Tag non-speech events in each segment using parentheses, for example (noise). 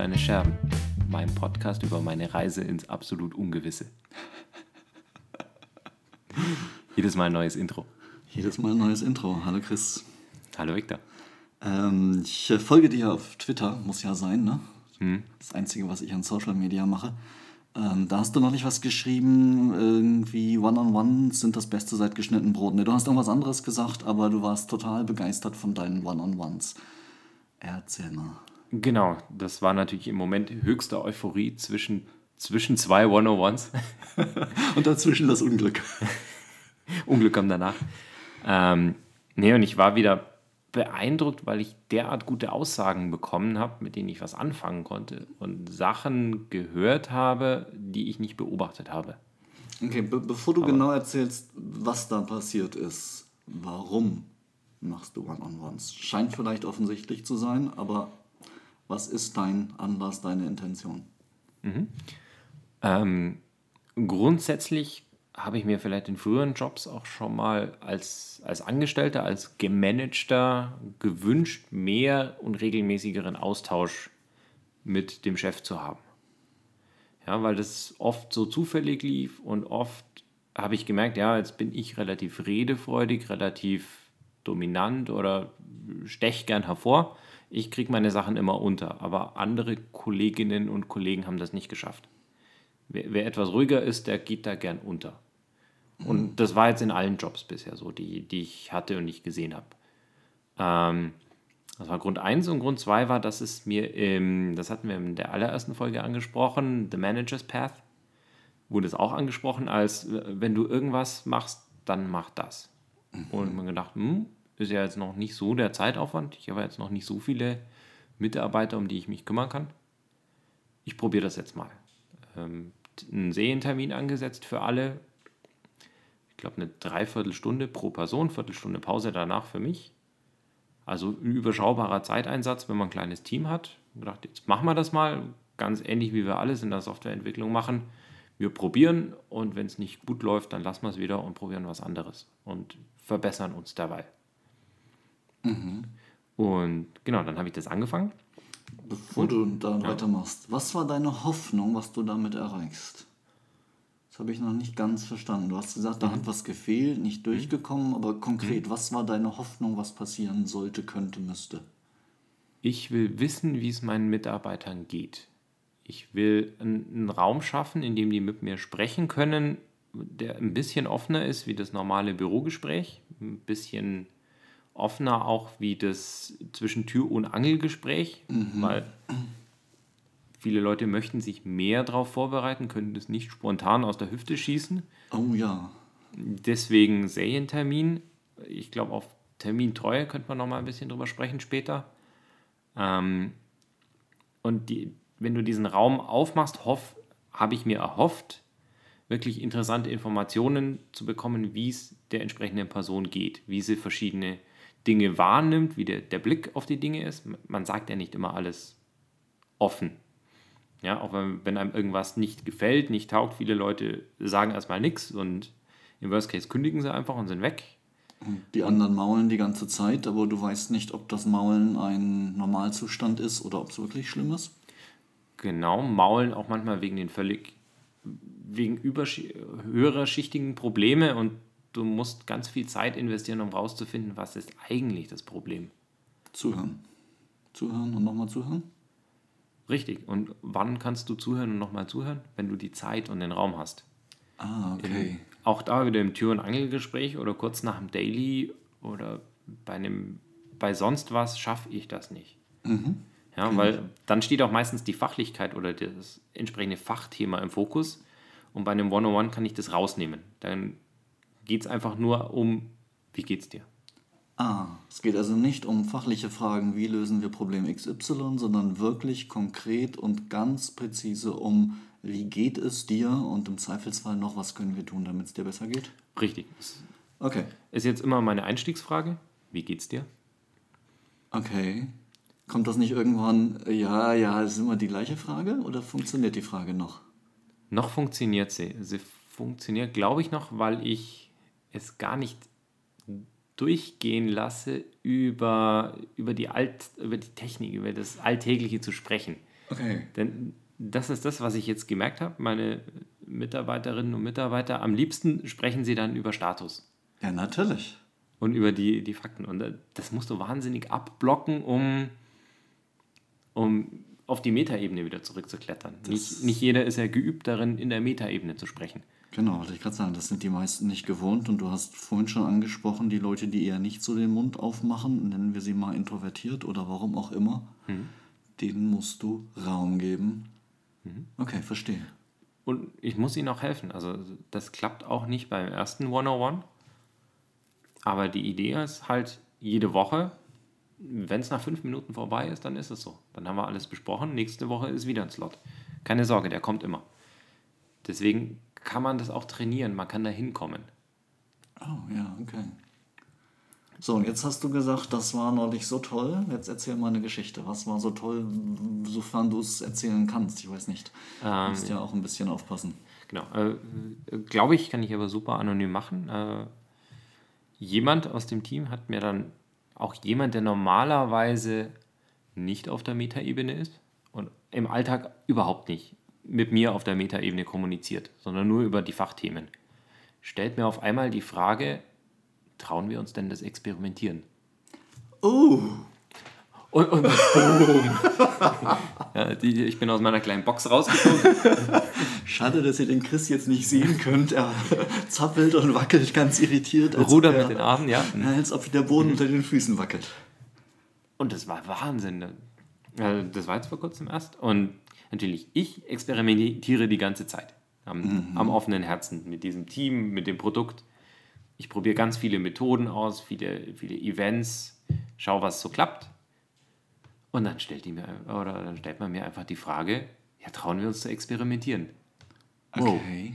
Stuhlsteine Scherben, meinem Podcast über meine Reise ins absolut Ungewisse. (laughs) Jedes Mal ein neues Intro. Jedes Mal ein neues Intro. Hallo Chris. Hallo Victor. Ähm, ich äh, folge dir auf Twitter, muss ja sein, ne? Hm. Das Einzige, was ich an Social Media mache. Ähm, da hast du noch nicht was geschrieben, irgendwie One-on-One sind das Beste seit geschnitten Brot. Ne, du hast irgendwas anderes gesagt, aber du warst total begeistert von deinen One-on-Ones. Erzähl mal. Genau, das war natürlich im Moment höchste Euphorie zwischen, zwischen zwei One-on-Ones. (laughs) und dazwischen das Unglück. (laughs) Unglück kam danach. Ähm, nee, und ich war wieder beeindruckt, weil ich derart gute Aussagen bekommen habe, mit denen ich was anfangen konnte und Sachen gehört habe, die ich nicht beobachtet habe. Okay, be bevor du Aber genau erzählst, was da passiert ist, warum machst du One-on-Ones? Scheint vielleicht offensichtlich zu sein, aber was ist dein Anlass, deine Intention? Mhm. Ähm, grundsätzlich habe ich mir vielleicht in früheren Jobs auch schon mal als, als Angestellter, als Gemanagter gewünscht, mehr und regelmäßigeren Austausch mit dem Chef zu haben. Ja, weil das oft so zufällig lief und oft habe ich gemerkt, ja, jetzt bin ich relativ redefreudig, relativ dominant oder stech gern hervor. Ich kriege meine Sachen immer unter, aber andere Kolleginnen und Kollegen haben das nicht geschafft. Wer, wer etwas ruhiger ist, der geht da gern unter. Und das war jetzt in allen Jobs bisher so, die, die ich hatte und nicht gesehen habe. Ähm, das war Grund 1 und Grund 2 war, dass es mir, im, das hatten wir in der allerersten Folge angesprochen, The Manager's Path, wurde es auch angesprochen, als wenn du irgendwas machst, dann mach das. Mhm. Und man gedacht, hm, ist ja jetzt noch nicht so der Zeitaufwand, ich habe jetzt noch nicht so viele Mitarbeiter, um die ich mich kümmern kann. Ich probiere das jetzt mal. Ähm, einen Serientermin angesetzt für alle, glaube, eine Dreiviertelstunde pro Person, Viertelstunde Pause danach für mich. Also ein überschaubarer Zeiteinsatz, wenn man ein kleines Team hat. Ich gedacht, jetzt machen wir das mal, ganz ähnlich wie wir alles in der Softwareentwicklung machen. Wir probieren und wenn es nicht gut läuft, dann lassen wir es wieder und probieren was anderes und verbessern uns dabei. Mhm. Und genau, dann habe ich das angefangen. Bevor und, du da ja. weitermachst, was war deine Hoffnung, was du damit erreichst? habe ich noch nicht ganz verstanden. Du hast gesagt, da mhm. hat was gefehlt, nicht mhm. durchgekommen, aber konkret, mhm. was war deine Hoffnung, was passieren sollte, könnte, müsste? Ich will wissen, wie es meinen Mitarbeitern geht. Ich will einen Raum schaffen, in dem die mit mir sprechen können, der ein bisschen offener ist wie das normale Bürogespräch, ein bisschen offener auch wie das zwischen Tür- und Angelgespräch, mhm. weil Viele Leute möchten sich mehr darauf vorbereiten, können das nicht spontan aus der Hüfte schießen. Oh ja. Deswegen Serientermin. Ich glaube, auf Termintreue könnte man noch mal ein bisschen drüber sprechen später. Ähm, und die, wenn du diesen Raum aufmachst, habe ich mir erhofft, wirklich interessante Informationen zu bekommen, wie es der entsprechenden Person geht, wie sie verschiedene Dinge wahrnimmt, wie der, der Blick auf die Dinge ist. Man sagt ja nicht immer alles offen. Ja, auch wenn, wenn einem irgendwas nicht gefällt, nicht taugt, viele Leute sagen erstmal nichts und im Worst Case kündigen sie einfach und sind weg. Die anderen maulen die ganze Zeit, aber du weißt nicht, ob das Maulen ein Normalzustand ist oder ob es wirklich schlimm ist. Genau, maulen auch manchmal wegen den völlig wegen höherer schichtigen Probleme und du musst ganz viel Zeit investieren, um rauszufinden, was ist eigentlich das Problem. Zuhören. Zuhören und nochmal zuhören? Richtig. Und wann kannst du zuhören und nochmal zuhören? Wenn du die Zeit und den Raum hast. Ah, okay. In, auch da wieder im Tür- und Angelgespräch oder kurz nach dem Daily oder bei einem, bei sonst was schaffe ich das nicht. Mhm. Ja, weil dann steht auch meistens die Fachlichkeit oder das entsprechende Fachthema im Fokus. Und bei einem One-on-One kann ich das rausnehmen. Dann geht es einfach nur um, wie geht's dir? Ah, es geht also nicht um fachliche Fragen, wie lösen wir Problem XY, sondern wirklich konkret und ganz präzise um, wie geht es dir und im Zweifelsfall noch, was können wir tun, damit es dir besser geht? Richtig. Okay. Ist jetzt immer meine Einstiegsfrage. Wie geht's dir? Okay. Kommt das nicht irgendwann, ja, ja, ist immer die gleiche Frage oder funktioniert die Frage noch? Noch funktioniert sie. Sie funktioniert, glaube ich, noch, weil ich es gar nicht durchgehen lasse, über, über, die Alt, über die Technik, über das Alltägliche zu sprechen. Okay. Denn das ist das, was ich jetzt gemerkt habe. Meine Mitarbeiterinnen und Mitarbeiter, am liebsten sprechen sie dann über Status. Ja, natürlich. Und über die, die Fakten. Und äh, das musst du wahnsinnig abblocken, um, um auf die Metaebene wieder zurückzuklettern. Nicht, nicht jeder ist ja geübt darin, in der Metaebene zu sprechen. Genau, wollte ich gerade sagen, das sind die meisten nicht gewohnt. Und du hast vorhin schon angesprochen, die Leute, die eher nicht so den Mund aufmachen, nennen wir sie mal introvertiert oder warum auch immer, mhm. denen musst du Raum geben. Mhm. Okay, verstehe. Und ich muss ihnen auch helfen. Also das klappt auch nicht beim ersten 101. Aber die Idee ist halt jede Woche, wenn es nach fünf Minuten vorbei ist, dann ist es so. Dann haben wir alles besprochen. Nächste Woche ist wieder ein Slot. Keine Sorge, der kommt immer. Deswegen kann man das auch trainieren, man kann da hinkommen. Oh ja, okay. So, und jetzt hast du gesagt, das war neulich so toll. Jetzt erzähl mal eine Geschichte. Was war so toll, sofern du es erzählen kannst? Ich weiß nicht. Du ähm, musst ja auch ein bisschen aufpassen. Genau. Äh, Glaube ich, kann ich aber super anonym machen. Äh, jemand aus dem Team hat mir dann, auch jemand, der normalerweise nicht auf der Metaebene ist und im Alltag überhaupt nicht mit mir auf der Metaebene kommuniziert, sondern nur über die Fachthemen. Stellt mir auf einmal die Frage, trauen wir uns denn das Experimentieren? Oh! Und, und boom! (laughs) ja, die, ich bin aus meiner kleinen Box rausgekommen. (laughs) Schade, dass ihr den Chris jetzt nicht sehen könnt. Er zappelt und wackelt ganz irritiert. Ruder mit den Armen, ja. Als ob der Boden unter den Füßen wackelt. Und das war Wahnsinn. Das war jetzt vor kurzem erst. Und natürlich, ich experimentiere die ganze Zeit am, mhm. am offenen Herzen mit diesem Team, mit dem Produkt. Ich probiere ganz viele Methoden aus, viele, viele Events, schaue, was so klappt. Und dann stellt, die mir, oder dann stellt man mir einfach die Frage, ja, trauen wir uns zu experimentieren? Okay.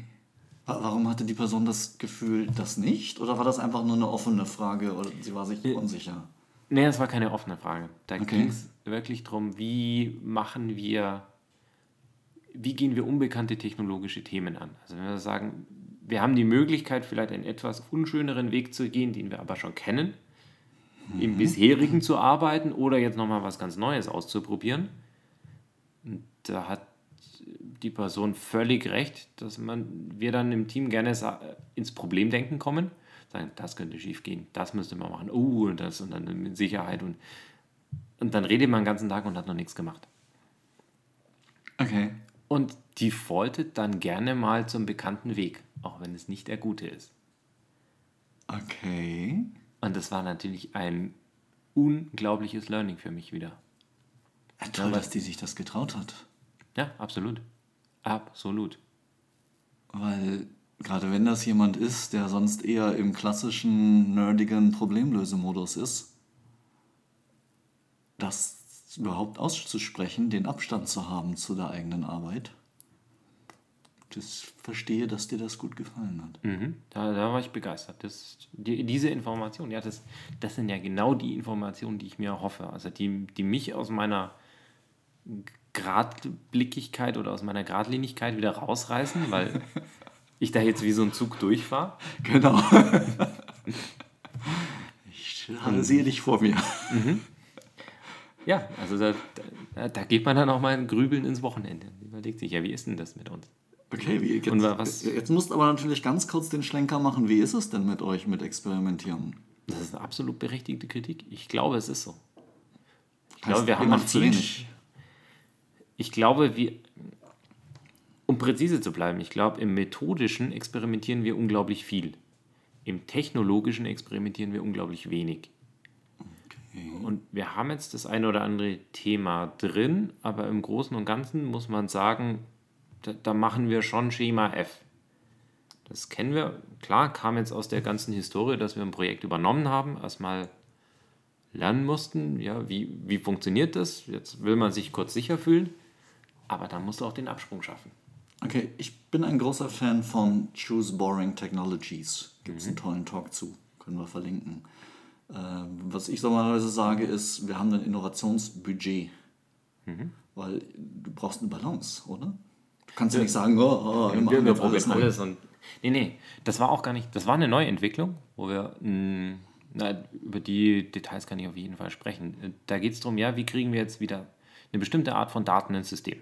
Wow. Warum hatte die Person das Gefühl, das nicht? Oder war das einfach nur eine offene Frage oder sie war sich äh, unsicher? Nee, das war keine offene Frage. Da okay. ging es wirklich darum, wie machen wir wie gehen wir unbekannte technologische Themen an? Also wenn wir sagen, wir haben die Möglichkeit, vielleicht einen etwas unschöneren Weg zu gehen, den wir aber schon kennen, mhm. im bisherigen zu arbeiten oder jetzt nochmal was ganz Neues auszuprobieren. Und da hat die Person völlig recht, dass man, wir dann im Team gerne ins Problemdenken kommen. Sagen, das könnte schief gehen, das müsste man machen, oh, und das und dann mit Sicherheit. Und, und dann redet man den ganzen Tag und hat noch nichts gemacht. Okay und defaultet dann gerne mal zum bekannten Weg, auch wenn es nicht der gute ist. Okay. Und das war natürlich ein unglaubliches Learning für mich wieder. Ja, toll, dass die sich das getraut hat. Ja, absolut. Absolut. Weil gerade wenn das jemand ist, der sonst eher im klassischen, nerdigen Problemlösemodus ist, das überhaupt auszusprechen, den Abstand zu haben zu der eigenen Arbeit. Das verstehe, dass dir das gut gefallen hat. Mhm, da, da, war ich begeistert. Das, die, diese Information, ja, das, das sind ja genau die Informationen, die ich mir hoffe. Also die, die mich aus meiner Gradblickigkeit oder aus meiner Gradlinigkeit wieder rausreißen, weil (laughs) ich da jetzt wie so ein Zug durchfahre. Genau. (laughs) ich sehe dich vor mir. Mhm. Ja, also da, da, da, geht man dann auch mal grübeln ins Wochenende. Überlegt sich, ja, wie ist denn das mit uns? Okay, wie, jetzt, Und was, jetzt musst du aber natürlich ganz kurz den Schlenker machen. Wie ist es denn mit euch mit Experimentieren? Das ist eine absolut berechtigte Kritik. Ich glaube, es ist so. Ich heißt, glaube, wir haben noch zu wenig. Ich glaube, wir, um präzise zu bleiben, ich glaube, im methodischen experimentieren wir unglaublich viel. Im technologischen experimentieren wir unglaublich wenig. Und wir haben jetzt das eine oder andere Thema drin, aber im Großen und Ganzen muss man sagen, da, da machen wir schon Schema F. Das kennen wir. Klar, kam jetzt aus der ganzen Historie, dass wir ein Projekt übernommen haben, erstmal lernen mussten, ja, wie, wie funktioniert das? Jetzt will man sich kurz sicher fühlen, aber dann musst du auch den Absprung schaffen. Okay, ich bin ein großer Fan von Choose Boring Technologies. Gibt es mhm. einen tollen Talk zu, können wir verlinken. Ähm, was ich normalerweise sage, ist, wir haben ein Innovationsbudget. Mhm. Weil du brauchst eine Balance, oder? Du kannst ja, ja nicht sagen, oh, oh wir, wir, wir probieren alles. Und, nee, nee, das war auch gar nicht, das war eine neue Entwicklung, wo wir, mh, hm, na, über die Details kann ich auf jeden Fall sprechen. Da geht es darum, ja, wie kriegen wir jetzt wieder eine bestimmte Art von Daten ins System.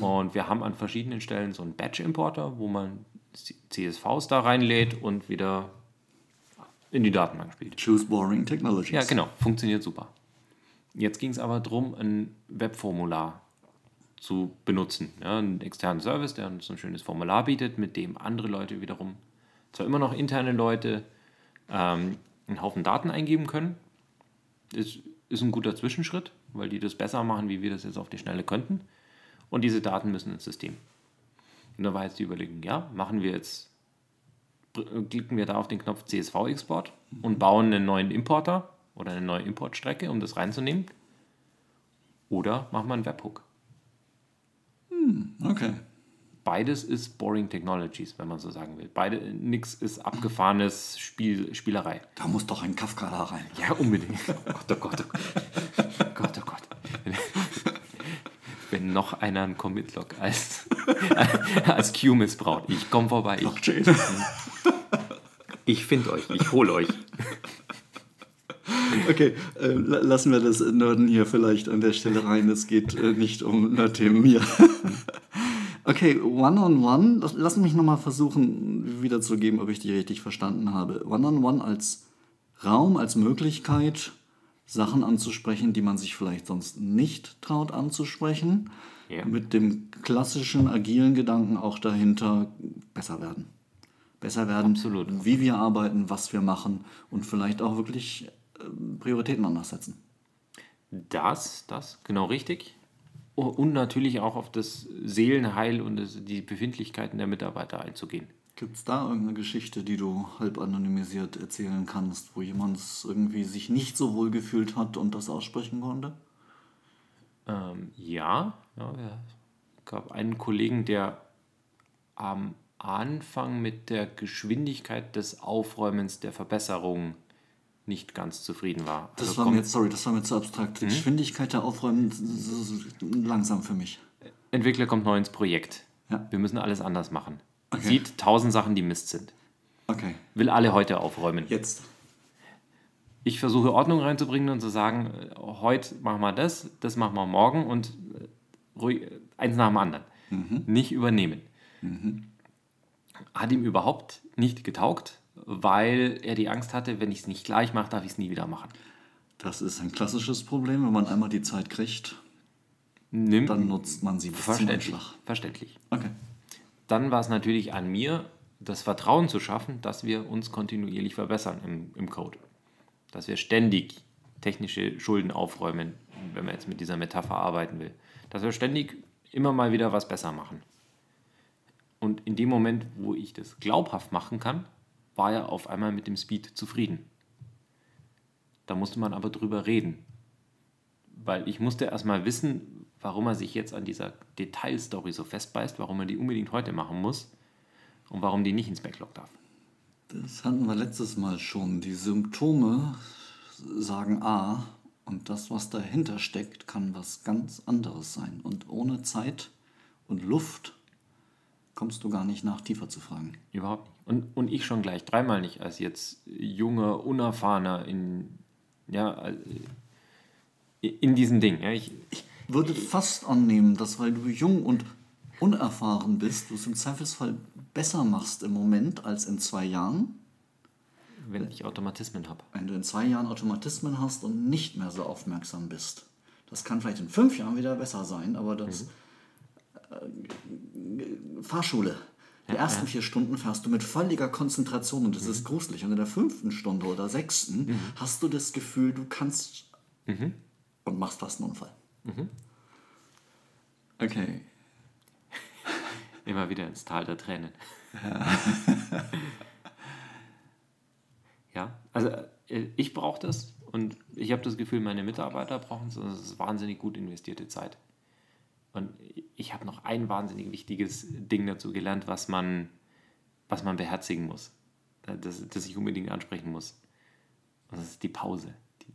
Und wir haben an verschiedenen Stellen so einen Batch-Importer, wo man CSVs da reinlädt und wieder in die Datenbank spielt. Choose Boring Technologies. Ja, genau, funktioniert super. Jetzt ging es aber darum, ein Webformular zu benutzen. Ja, einen externen Service, der uns ein schönes Formular bietet, mit dem andere Leute wiederum, zwar immer noch interne Leute, ähm, einen Haufen Daten eingeben können. Ist, ist ein guter Zwischenschritt, weil die das besser machen, wie wir das jetzt auf die Schnelle könnten. Und diese Daten müssen ins System. Und da war jetzt die Überlegung, ja, machen wir jetzt, klicken wir da auf den Knopf CSV-Export und bauen einen neuen Importer oder eine neue Importstrecke, um das reinzunehmen. Oder machen wir einen Webhook. Okay. Beides ist Boring Technologies, wenn man so sagen will. Beide, nix ist abgefahrenes Spiel, Spielerei. Da muss doch ein Kafka da rein. Ja, unbedingt. (laughs) Oh Gott, oh Gott, oh Gott. (laughs) Gott, oh Gott. Wenn noch einer einen Commit-Log als, (laughs) als Q missbraucht. Ich komme vorbei. Ich, Blockchain. Ich finde euch. Ich hole euch. (laughs) Okay, äh, la- lassen wir das Nörden hier vielleicht an der Stelle rein. Es geht äh, nicht um Nerd-Themen hier. (laughs) okay, One-on-One. Lass- Lass mich nochmal versuchen wiederzugeben, ob ich die richtig verstanden habe. One-on-One als Raum, als Möglichkeit, Sachen anzusprechen, die man sich vielleicht sonst nicht traut anzusprechen. Ja. Mit dem klassischen agilen Gedanken auch dahinter besser werden. Besser werden, Absolut. wie wir arbeiten, was wir machen und vielleicht auch wirklich ähm, Prioritäten anders setzen. Das, das, genau richtig. Und natürlich auch auf das Seelenheil und die Befindlichkeiten der Mitarbeiter einzugehen. Gibt es da irgendeine Geschichte, die du halb anonymisiert erzählen kannst, wo jemand es irgendwie sich nicht so wohl gefühlt hat und das aussprechen konnte? Ähm, ja, ja, ja, es gab einen Kollegen, der am Anfang mit der Geschwindigkeit des Aufräumens der Verbesserung nicht ganz zufrieden war. Das Also war mir sorry, das war mir zu abstrakt. Die Geschwindigkeit der Aufräumen langsam für mich. Entwickler kommt neu ins Projekt. Ja. Wir müssen alles anders machen. Okay. Sieht tausend Sachen, die Mist sind. Okay, Will alle heute aufräumen. jetzt. Ich versuche Ordnung reinzubringen und zu sagen, heute machen wir das, das machen wir morgen und äh, ruhig, eins nach dem anderen. Nicht übernehmen. Hat ihm überhaupt nicht getaugt, weil er die Angst hatte, wenn ich es nicht gleich mache, darf ich es nie wieder machen. Das ist ein klassisches Problem, wenn man einmal die Zeit kriegt, Nimm dann nutzt man sie bis zum verständlich. Anschlag. Verständlich. Okay. Dann war es natürlich an mir, das Vertrauen zu schaffen, dass wir uns kontinuierlich verbessern im, im Code. Dass wir ständig technische Schulden aufräumen, wenn man jetzt mit dieser Metapher arbeiten will. Dass wir ständig immer mal wieder was besser machen. Und in dem Moment, wo ich das glaubhaft machen kann, war er auf einmal mit dem Speed zufrieden. Da musste man aber drüber reden. Weil ich musste erstmal wissen, warum er sich jetzt an dieser Detailstory so festbeißt, warum er die unbedingt heute machen muss und warum die nicht ins Backlog darf. Das hatten wir letztes Mal schon. Die Symptome sagen A und das, was dahinter steckt, kann was ganz anderes sein. Und ohne Zeit und Luft kommst du gar nicht nach, tiefer zu fragen. Überhaupt nicht. Und, und ich schon gleich dreimal nicht, als jetzt junger, unerfahrener in, ja, äh, in diesem Ding. Ja, ich, Würde fast annehmen, dass weil du jung und unerfahren bist, du es im Zweifelsfall besser machst im Moment als in zwei Jahren. wenn ich Automatismen habe. Wenn du in zwei Jahren Automatismen hast und nicht mehr so aufmerksam bist. Das kann vielleicht in fünf Jahren wieder besser sein, aber das äh, Fahrschule. Die ersten vier Stunden fährst du mit völliger Konzentration und das ist gruselig. Und in der fünften Stunde oder sechsten hast du das Gefühl, du kannst und machst fast einen Unfall. Okay. (laughs) Immer wieder ins Tal der Tränen. ja, (laughs) also äh, ich brauche das und ich habe das Gefühl, meine Mitarbeiter brauchen es. und Es ist wahnsinnig gut investierte Zeit. Und ich habe noch ein wahnsinnig wichtiges Ding dazu gelernt, was man, was man beherzigen muss, das, das ich unbedingt ansprechen muss. Und das ist die Pause. Die,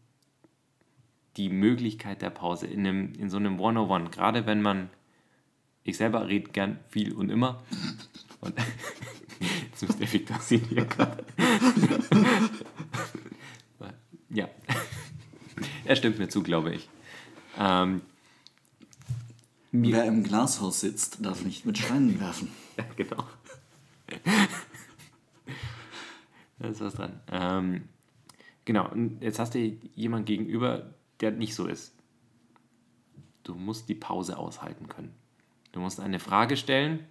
die Möglichkeit der Pause in, einem, in so einem One-on-One, gerade wenn man ich selber rede gern viel und immer. Und (laughs) jetzt muss der Victor sehen hier gerade. (laughs) ja. (laughs) er stimmt mir zu, glaube ich. Ähm, Wer im Glashaus sitzt, darf nicht mit Steinen werfen. (laughs) Ja, genau. da ist was dran. Ähm, genau, und jetzt hast du jemanden gegenüber, der nicht so ist. Du musst die Pause aushalten können. Du musst eine Frage stellen,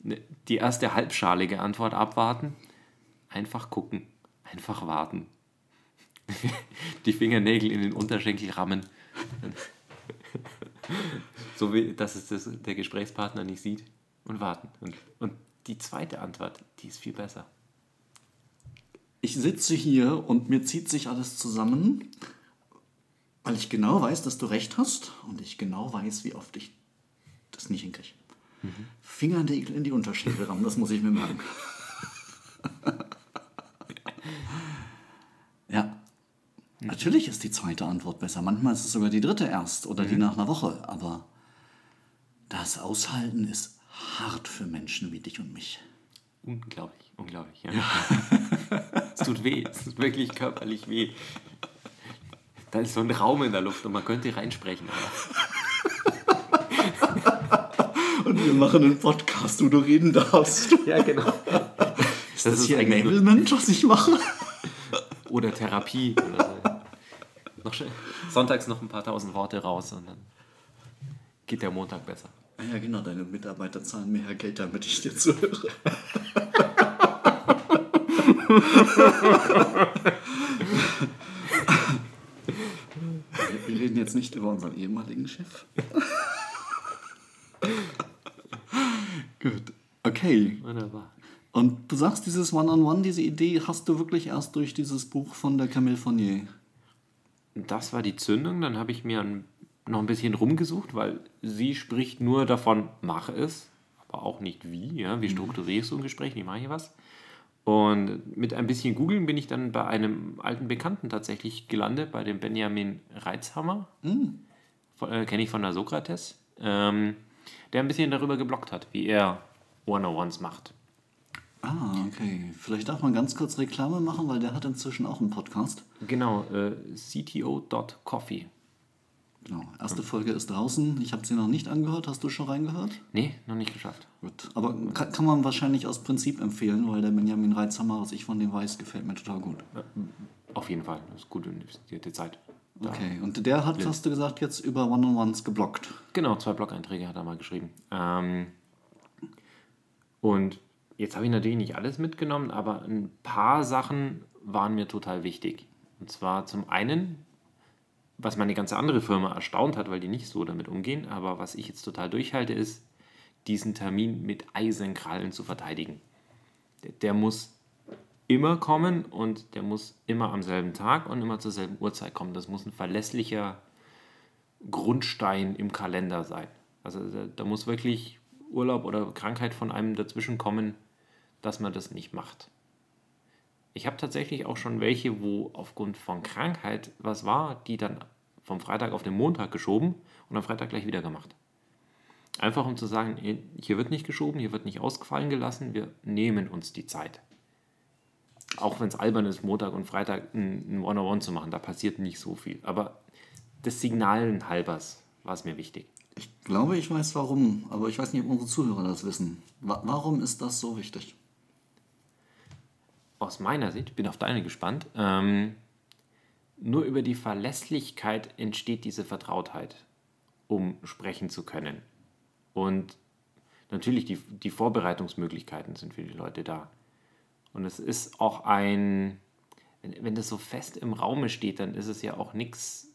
ne, die erste halbschalige Antwort abwarten, einfach gucken, einfach warten. (laughs) Die Fingernägel in den Unterschenkel rammen. (laughs) so wie, dass es das, der Gesprächspartner nicht sieht und warten. Und, und die zweite Antwort, die ist viel besser. Ich sitze hier und mir zieht sich alles zusammen, weil ich genau weiß, dass du recht hast und ich genau weiß, wie oft ich das nicht hinkriege. Mhm. Fingernägel in die Unterschenkel rammen, das muss ich mir merken. ja. Natürlich ist die zweite Antwort besser. Manchmal ist es sogar die dritte erst oder mhm. die nach einer Woche. Aber das Aushalten ist hart für Menschen wie dich und mich. Unglaublich, unglaublich. Ja. ja. (laughs) es tut weh, es tut wirklich körperlich weh. Da ist so ein Raum in der Luft und man könnte reinsprechen. (laughs) und wir machen einen Podcast, wo du reden darfst. Ja, genau. Ist das, das ist hier Enablement, was ich mache? Oder Therapie. Oder so noch sonntags noch ein paar tausend Worte raus und dann geht der Montag besser. Ja, genau, deine Mitarbeiter zahlen mehr Geld, damit ich dir zuhöre. Wir reden jetzt nicht über unseren ehemaligen Chef. Gut. Okay. Wunderbar. Und du sagst, dieses One-on-One, -on -One, diese Idee hast du wirklich erst durch dieses Buch von der Camille Fournier das war die Zündung. Dann habe ich mir noch ein bisschen rumgesucht, weil sie spricht nur davon, mache es, aber auch nicht wie. Ja? Wie mhm. strukturierst du ein Gespräch, wie mache ich was? Und mit ein bisschen Googeln bin ich dann bei einem alten Bekannten tatsächlich gelandet, bei dem Benjamin Reitzhammer. Mhm. Äh, Kenne ich von der Sokrates. Ähm, der ein bisschen darüber geblockt hat, wie er One-on-Ones macht. Ah, okay. Vielleicht darf man ganz kurz Reklame machen, weil der hat inzwischen auch einen Podcast. Genau, äh, cto.coffee. Genau, erste Folge ist draußen. Ich habe sie noch nicht angehört. Hast du schon reingehört? Nee, noch nicht geschafft. Gut, aber kann, kann man wahrscheinlich aus Prinzip empfehlen, weil der Benjamin Reitzhammer, was ich von dem weiß, gefällt mir total gut. Auf jeden Fall, das ist gut investierte Zeit. Da okay, und der hat, hast du gesagt, jetzt über One-on-Ones geblockt. Genau, zwei Blog-Einträge hat er mal geschrieben. Ähm, und Jetzt habe ich natürlich nicht alles mitgenommen, aber ein paar Sachen waren mir total wichtig. Und zwar zum einen, was meine ganze andere Firma erstaunt hat, weil die nicht so damit umgehen, aber was ich jetzt total durchhalte, ist, diesen Termin mit Eisenkrallen zu verteidigen. Der, der muss immer kommen und der muss immer am selben Tag und immer zur selben Uhrzeit kommen. Das muss ein verlässlicher Grundstein im Kalender sein. Also da, da muss wirklich Urlaub oder Krankheit von einem dazwischen kommen, dass man das nicht macht. Ich habe tatsächlich auch schon welche, wo aufgrund von Krankheit was war, die dann vom Freitag auf den Montag geschoben und am Freitag gleich wieder gemacht. Einfach um zu sagen, hier wird nicht geschoben, hier wird nicht ausgefallen gelassen, wir nehmen uns die Zeit. Auch wenn es albern ist, Montag und Freitag ein One-on-One zu machen, da passiert nicht so viel. Aber des Signalen halbers war es mir wichtig. Ich glaube, ich weiß warum, aber ich weiß nicht, ob unsere Zuhörer das wissen. Warum ist das so wichtig? Aus meiner Sicht, bin auf deine gespannt, ähm, nur über die Verlässlichkeit entsteht diese Vertrautheit, um sprechen zu können. Und natürlich die, die Vorbereitungsmöglichkeiten sind für die Leute da. Und es ist auch ein, wenn, wenn das so fest im Raume steht, dann ist es ja auch nichts,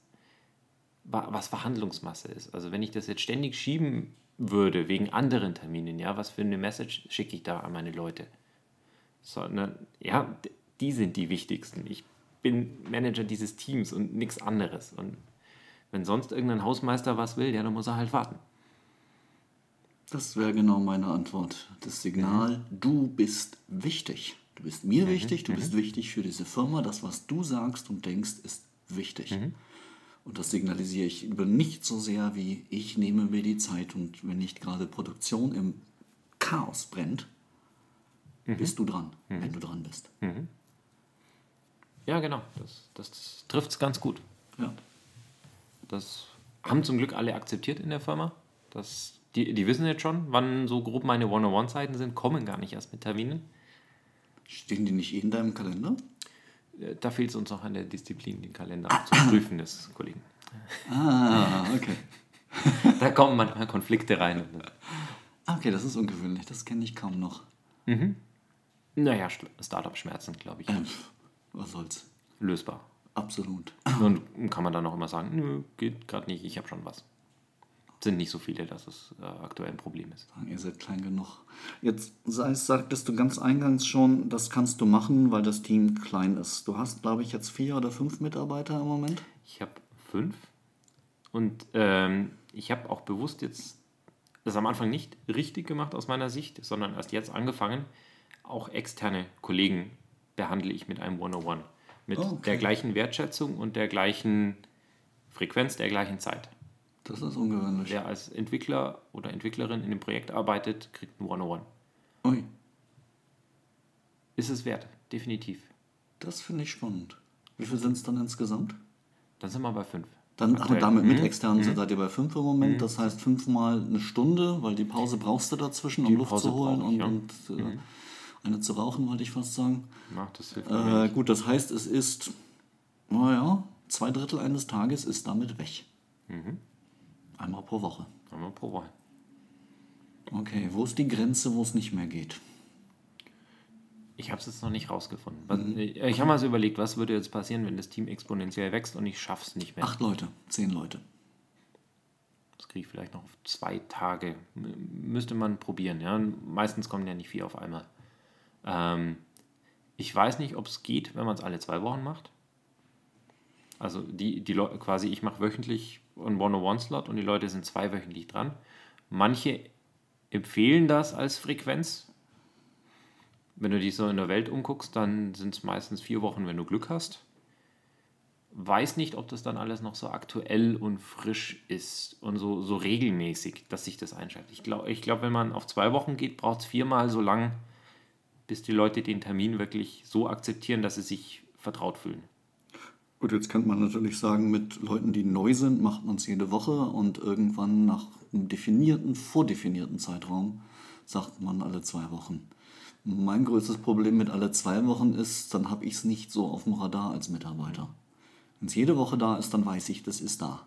was Verhandlungsmasse ist. Also wenn ich das jetzt ständig schieben würde wegen anderen Terminen, ja, was für eine Message schicke ich da an meine Leute? Sondern ja, die sind die wichtigsten. Ich bin Manager dieses Teams und nichts anderes. Und wenn sonst irgendein Hausmeister was will, ja, dann muss er halt warten. Das wäre genau meine Antwort. Das Signal, mhm. du bist wichtig. Du bist mir mhm. wichtig, du mhm. bist wichtig für diese Firma. Das, was du sagst und denkst, ist wichtig. Mhm. Und das signalisiere ich über nicht so sehr wie ich nehme mir die Zeit und wenn nicht gerade Produktion im Chaos brennt, mhm. bist du dran, mhm. wenn du dran bist. Mhm. Ja, genau. Das, das, das trifft es ganz gut. Ja. Das haben zum Glück alle akzeptiert in der Firma. Das, die, die wissen jetzt schon, wann so grob meine One-on-One-Zeiten sind, kommen gar nicht erst mit Terminen. Stehen die nicht eh in deinem Kalender? Äh, Da fehlt es uns noch an der Disziplin, den Kalender zu prüfen des Kollegen. Ah, okay. (laughs) Da kommen manchmal Konflikte rein. Ah, Okay, das ist ungewöhnlich. Das kenne ich kaum noch. Naja, Startup-Schmerzen, glaube ich. Ähm, was soll's? Lösbar. Absolut. Und kann man dann auch immer sagen, nö, geht gerade nicht, ich habe schon was. Sind nicht so viele, dass es äh, aktuell ein Problem ist. Ihr seid klein genug. Jetzt sagtest du ganz eingangs schon, das kannst du machen, weil das Team klein ist. Du hast, glaube ich, jetzt vier oder fünf Mitarbeiter im Moment. Ich habe fünf und ähm, ich habe auch bewusst jetzt das am Anfang nicht richtig gemacht aus meiner Sicht, sondern erst jetzt angefangen. Auch externe Kollegen behandle ich mit einem One-on-One. Mit Oh, okay. der gleichen Wertschätzung und der gleichen Frequenz, der gleichen Zeit. Das ist ungewöhnlich. Wer als Entwickler oder Entwicklerin in dem Projekt arbeitet, kriegt ein One-on-One. Ui, Ist es wert, definitiv. das finde ich spannend. Wie viel sind es dann insgesamt? Dann sind wir bei fünf. Dann, ach, damit mit Mhm. externen seid ihr bei fünf im Moment. Das heißt fünfmal eine Stunde, weil die Pause brauchst du dazwischen, um Die Luft Pause zu holen ich, und, ja. und äh, eine zu rauchen, wollte ich fast sagen. Ja, das hilft mir Äh, gut, das heißt, es ist, naja, zwei Drittel eines Tages ist damit weg. Mhm. Einmal pro Woche. einmal pro Woche. Okay, wo ist die Grenze, wo es nicht mehr geht? Ich habe es jetzt noch nicht rausgefunden. Was- Ich habe mal so überlegt, was würde jetzt passieren, wenn das Team exponentiell wächst und ich schaffe es nicht mehr. Acht Leute, zehn Leute. Das kriege ich vielleicht noch auf zwei Tage. Müsste man probieren. Ja? Meistens kommen ja nicht vier auf einmal. Ähm, ich weiß nicht, ob es geht, wenn man es alle zwei Wochen macht. Also die, die Leute quasi, ich mache wöchentlich einen One-on-One-Slot und die Leute sind zweiwöchentlich dran. Manche empfehlen das als Frequenz. Wenn du dich so in der Welt umguckst, dann sind es meistens vier Wochen, wenn du Glück hast weiß nicht, ob das dann alles noch so aktuell und frisch ist und so, so regelmäßig, dass sich das einschaltet. Ich glaube, ich glaub, wenn man auf zwei Wochen geht, braucht es viermal so lang, bis die Leute den Termin wirklich so akzeptieren, dass sie sich vertraut fühlen. Gut, jetzt könnte man natürlich sagen, mit Leuten, die neu sind, macht man es jede Woche und irgendwann nach einem definierten, vordefinierten Zeitraum sagt man alle zwei Wochen. Mein größtes Problem mit alle zwei Wochen ist, dann habe ich es nicht so auf dem Radar als Mitarbeiter. Wenn es jede Woche da ist, dann weiß ich, das ist da.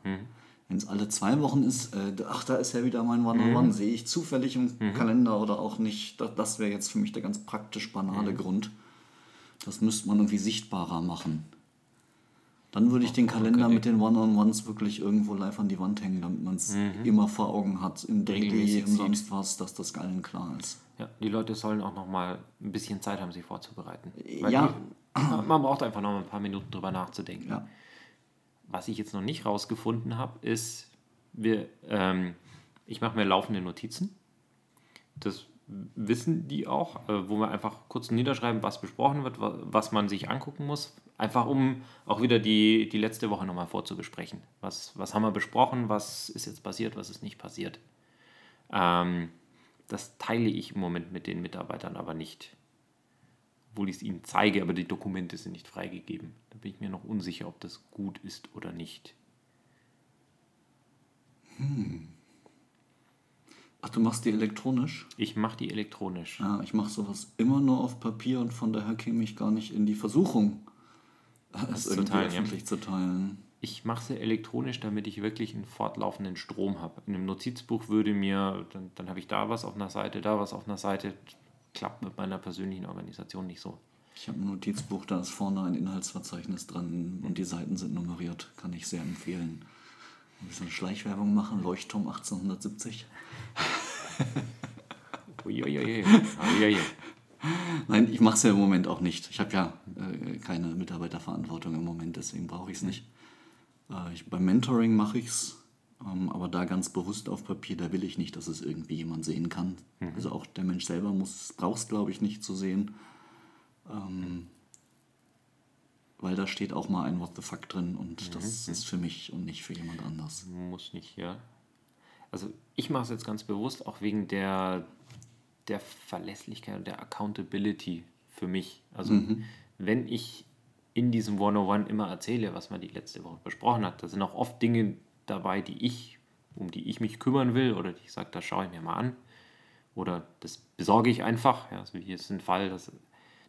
Wenn es alle zwei Wochen ist, äh, ach, da ist ja wieder mein One-on-One, sehe ich zufällig im Kalender oder auch nicht. Das, das wäre jetzt für mich der ganz praktisch banale Grund. Das müsste man irgendwie sichtbarer machen. Dann würde ich den Kalender mit den One-on-Ones wirklich irgendwo live an die Wand hängen, damit man es immer vor Augen hat, im Daily, im sonst was, dass das allen klar ist. Ja, die Leute sollen auch noch mal ein bisschen Zeit haben, sich vorzubereiten. Ja. Die, man braucht einfach noch ein paar Minuten drüber nachzudenken. Ja. Was ich jetzt noch nicht rausgefunden habe, ist, wir, ähm, ich mache mir laufende Notizen. Das wissen die auch, äh, wo wir einfach kurz niederschreiben, was besprochen wird, wa- was man sich angucken muss. Einfach um auch wieder die, die letzte Woche nochmal vorzubesprechen. Was, was haben wir besprochen, was ist jetzt passiert, was ist nicht passiert. Ähm, das teile ich im Moment mit den Mitarbeitern aber nicht. Obwohl ich es ihnen zeige, aber die Dokumente sind nicht freigegeben. Da bin ich mir noch unsicher, ob das gut ist oder nicht. Ach, du machst die elektronisch? Ich mache die elektronisch. Ja, ich mache sowas immer nur auf Papier und von daher käme ich gar nicht in die Versuchung, es irgendwie teilen, ja. öffentlich zu teilen. Ich mache sie elektronisch, damit ich wirklich einen fortlaufenden Strom habe. In einem Notizbuch würde mir, dann, dann habe ich da was auf einer Seite, da was auf einer Seite. Klappt mit meiner persönlichen Organisation nicht so. Ich habe ein Notizbuch, da ist vorne ein Inhaltsverzeichnis dran und die Seiten sind nummeriert. Kann ich sehr empfehlen. Ein bisschen Schleichwerbung machen, Leuchtturm 1870. Uiuiui. Uiuiui. Nein, ich mache es ja im Moment auch nicht. Ich habe ja äh, keine Mitarbeiterverantwortung im Moment, deswegen brauche ich es nicht. Äh, ich, beim Mentoring mache ich es, aber da ganz bewusst auf Papier, da will ich nicht, dass es irgendwie jemand sehen kann. Also auch der Mensch selber braucht es, glaube ich, nicht zu sehen. Ähm, weil da steht auch mal ein What the fuck drin und das ist für mich und nicht für jemand anders. Muss nicht, ja. Also ich mache es jetzt ganz bewusst, auch wegen der, der Verlässlichkeit und der Accountability für mich. Also wenn ich in diesem 101 immer erzähle, was man die letzte Woche besprochen hat, da sind auch oft Dinge dabei, die ich um die ich mich kümmern will oder die ich sage, das schaue ich mir mal an oder das besorge ich einfach. Ja, also hier ist ein Fall, dass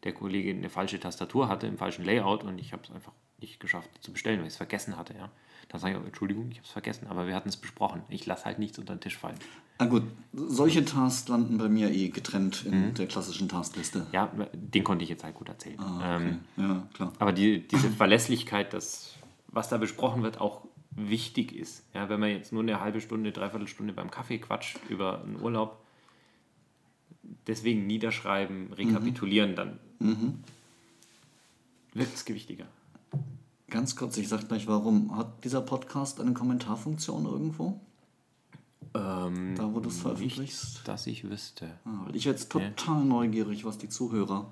der Kollege eine falsche Tastatur hatte im falschen Layout und ich habe es einfach nicht geschafft zu bestellen, weil ich es vergessen hatte. Ja. Dann sage ich, auch, Entschuldigung, ich habe es vergessen, aber wir hatten es besprochen. Ich lasse halt nichts unter den Tisch fallen. Na gut, solche Tasks landen bei mir eh getrennt in mhm. der klassischen Taskliste. Ja, den konnte ich jetzt halt gut erzählen. Ah, okay. ähm, ja, klar. Aber die, diese Verlässlichkeit, dass was da besprochen wird, auch wichtig ist. Ja, wenn man jetzt nur eine halbe Stunde, dreiviertel Stunde beim Kaffee quatscht über einen Urlaub, deswegen niederschreiben, rekapitulieren, mhm. dann mhm. wird es gewichtiger. Ganz kurz, ich sag gleich warum. Hat dieser Podcast eine Kommentarfunktion irgendwo? Ähm, da, wo du es veröffentlichst? Nicht, dass ich wüsste. Ah, ich wäre jetzt total ja. neugierig, was die Zuhörer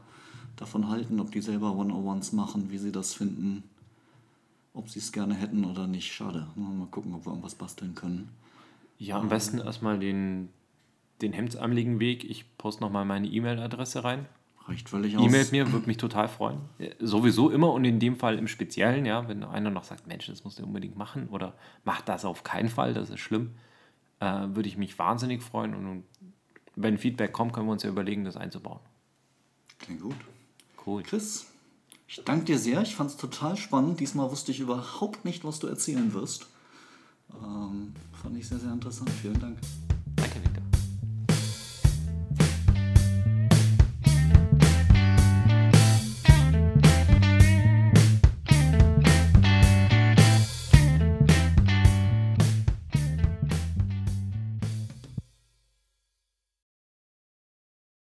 davon halten, ob die selber One-on-Ones machen, wie sie das finden, ob sie es gerne hätten oder nicht. Schade. Mal gucken, ob wir irgendwas basteln können. Ja, am besten erstmal den, den hemdsarmeligen Weg. Ich poste nochmal meine E-Mail-Adresse rein. Reicht völlig aus. E-Mailt mir, würde mich total freuen. Sowieso immer und in dem Fall im Speziellen, ja, wenn einer noch sagt, Mensch, das musst du unbedingt machen oder mach das auf keinen Fall, das ist schlimm, äh, würde ich mich wahnsinnig freuen und wenn Feedback kommt, können wir uns ja überlegen, das einzubauen. Klingt gut. Cool. Chris, ich danke dir sehr. Ich fand es total spannend. Diesmal wusste ich überhaupt nicht, was du erzählen wirst. Ähm, fand ich sehr, sehr interessant. Vielen Dank.